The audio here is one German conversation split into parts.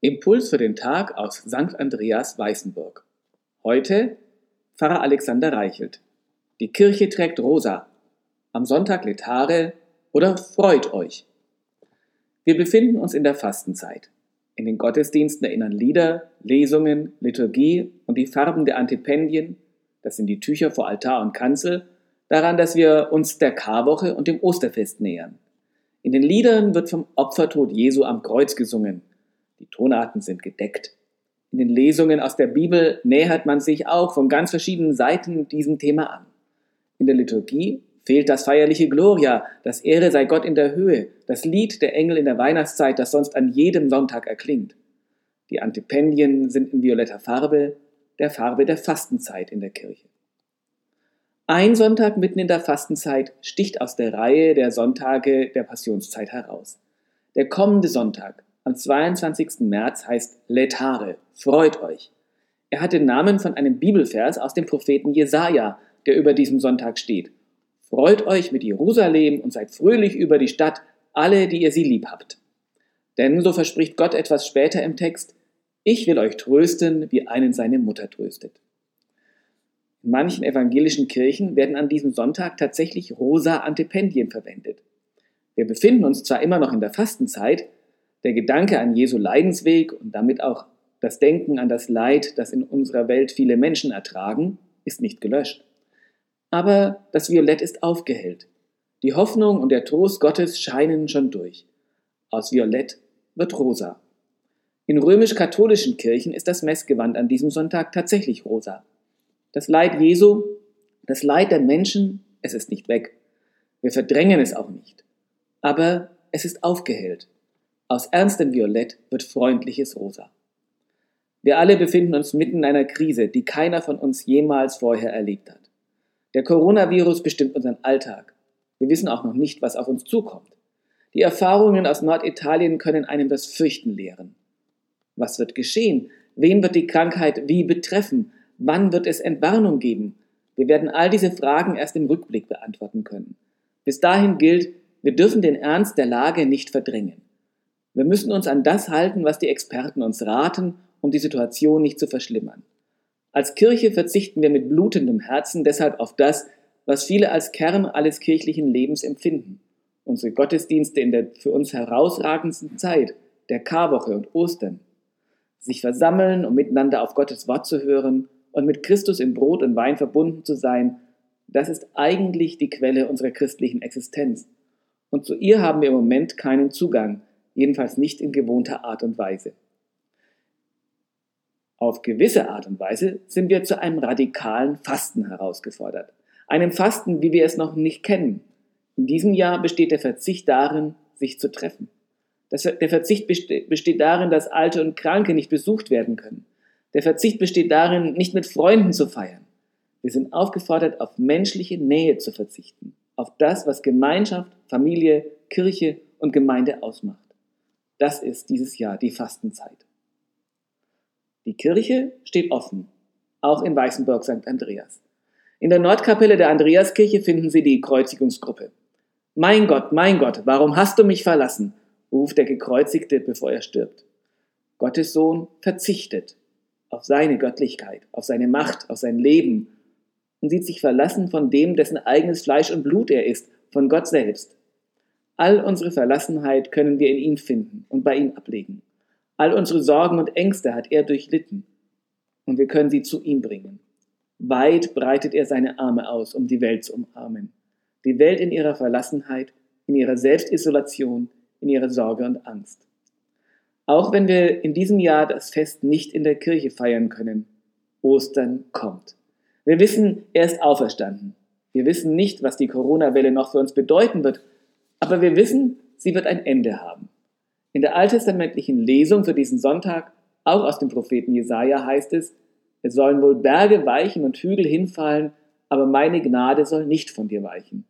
Impuls für den Tag aus St. Andreas Weißenburg. Heute Pfarrer Alexander Reichelt. Die Kirche trägt rosa. Am Sonntag Letare oder freut euch. Wir befinden uns in der Fastenzeit. In den Gottesdiensten erinnern Lieder, Lesungen, Liturgie und die Farben der Antipendien, das sind die Tücher vor Altar und Kanzel, daran, dass wir uns der Karwoche und dem Osterfest nähern. In den Liedern wird vom Opfertod Jesu am Kreuz gesungen die Tonarten sind gedeckt. In den Lesungen aus der Bibel nähert man sich auch von ganz verschiedenen Seiten diesem Thema an. In der Liturgie fehlt das feierliche Gloria, das Ehre sei Gott in der Höhe, das Lied der Engel in der Weihnachtszeit, das sonst an jedem Sonntag erklingt. Die Antipendien sind in violetter Farbe, der Farbe der Fastenzeit in der Kirche. Ein Sonntag mitten in der Fastenzeit sticht aus der Reihe der Sonntage der Passionszeit heraus. Der kommende Sonntag, am 22. März heißt Letare, freut euch. Er hat den Namen von einem Bibelvers aus dem Propheten Jesaja, der über diesem Sonntag steht. Freut euch mit Jerusalem und seid fröhlich über die Stadt, alle, die ihr sie lieb habt. Denn, so verspricht Gott etwas später im Text, ich will euch trösten, wie einen seine Mutter tröstet. In manchen evangelischen Kirchen werden an diesem Sonntag tatsächlich rosa Antipendien verwendet. Wir befinden uns zwar immer noch in der Fastenzeit, der Gedanke an Jesu Leidensweg und damit auch das Denken an das Leid, das in unserer Welt viele Menschen ertragen, ist nicht gelöscht. Aber das Violett ist aufgehellt. Die Hoffnung und der Trost Gottes scheinen schon durch. Aus Violett wird rosa. In römisch-katholischen Kirchen ist das Messgewand an diesem Sonntag tatsächlich rosa. Das Leid Jesu, das Leid der Menschen, es ist nicht weg. Wir verdrängen es auch nicht. Aber es ist aufgehellt. Aus ernstem Violett wird freundliches Rosa. Wir alle befinden uns mitten in einer Krise, die keiner von uns jemals vorher erlebt hat. Der Coronavirus bestimmt unseren Alltag. Wir wissen auch noch nicht, was auf uns zukommt. Die Erfahrungen aus Norditalien können einem das Fürchten lehren. Was wird geschehen? Wen wird die Krankheit wie betreffen? Wann wird es Entwarnung geben? Wir werden all diese Fragen erst im Rückblick beantworten können. Bis dahin gilt, wir dürfen den Ernst der Lage nicht verdrängen. Wir müssen uns an das halten, was die Experten uns raten, um die Situation nicht zu verschlimmern. Als Kirche verzichten wir mit blutendem Herzen deshalb auf das, was viele als Kern alles kirchlichen Lebens empfinden. Unsere Gottesdienste in der für uns herausragendsten Zeit, der Karwoche und Ostern. Sich versammeln, um miteinander auf Gottes Wort zu hören und mit Christus in Brot und Wein verbunden zu sein, das ist eigentlich die Quelle unserer christlichen Existenz. Und zu ihr haben wir im Moment keinen Zugang, jedenfalls nicht in gewohnter Art und Weise. Auf gewisse Art und Weise sind wir zu einem radikalen Fasten herausgefordert. Einem Fasten, wie wir es noch nicht kennen. In diesem Jahr besteht der Verzicht darin, sich zu treffen. Das, der Verzicht besteht darin, dass Alte und Kranke nicht besucht werden können. Der Verzicht besteht darin, nicht mit Freunden zu feiern. Wir sind aufgefordert, auf menschliche Nähe zu verzichten. Auf das, was Gemeinschaft, Familie, Kirche und Gemeinde ausmacht. Das ist dieses Jahr die Fastenzeit. Die Kirche steht offen, auch in Weißenburg St. Andreas. In der Nordkapelle der Andreaskirche finden Sie die Kreuzigungsgruppe. Mein Gott, mein Gott, warum hast du mich verlassen? ruft der Gekreuzigte, bevor er stirbt. Gottes Sohn verzichtet auf seine Göttlichkeit, auf seine Macht, auf sein Leben und sieht sich verlassen von dem, dessen eigenes Fleisch und Blut er ist, von Gott selbst. All unsere Verlassenheit können wir in ihm finden und bei ihm ablegen. All unsere Sorgen und Ängste hat er durchlitten und wir können sie zu ihm bringen. Weit breitet er seine Arme aus, um die Welt zu umarmen. Die Welt in ihrer Verlassenheit, in ihrer Selbstisolation, in ihrer Sorge und Angst. Auch wenn wir in diesem Jahr das Fest nicht in der Kirche feiern können, Ostern kommt. Wir wissen, er ist auferstanden. Wir wissen nicht, was die Corona-Welle noch für uns bedeuten wird, aber wir wissen, sie wird ein Ende haben. In der alttestamentlichen Lesung für diesen Sonntag, auch aus dem Propheten Jesaja, heißt es, es sollen wohl Berge weichen und Hügel hinfallen, aber meine Gnade soll nicht von dir weichen.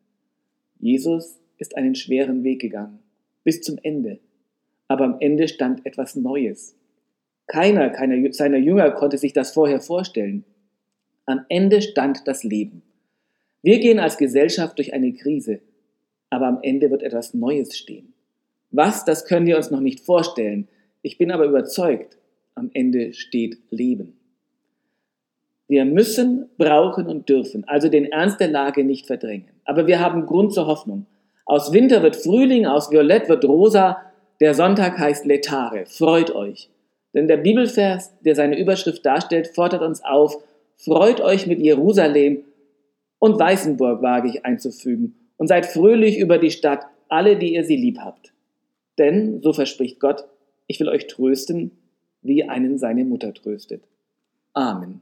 Jesus ist einen schweren Weg gegangen, bis zum Ende. Aber am Ende stand etwas Neues. Keiner, keiner seiner Jünger konnte sich das vorher vorstellen. Am Ende stand das Leben. Wir gehen als Gesellschaft durch eine Krise aber am Ende wird etwas Neues stehen. Was, das können wir uns noch nicht vorstellen. Ich bin aber überzeugt, am Ende steht Leben. Wir müssen, brauchen und dürfen also den Ernst der Lage nicht verdrängen. Aber wir haben Grund zur Hoffnung. Aus Winter wird Frühling, aus Violett wird Rosa. Der Sonntag heißt Letare. Freut euch. Denn der Bibelvers, der seine Überschrift darstellt, fordert uns auf, freut euch mit Jerusalem und Weißenburg, wage ich einzufügen, und seid fröhlich über die Stadt, alle, die ihr sie lieb habt. Denn, so verspricht Gott, ich will euch trösten, wie einen seine Mutter tröstet. Amen.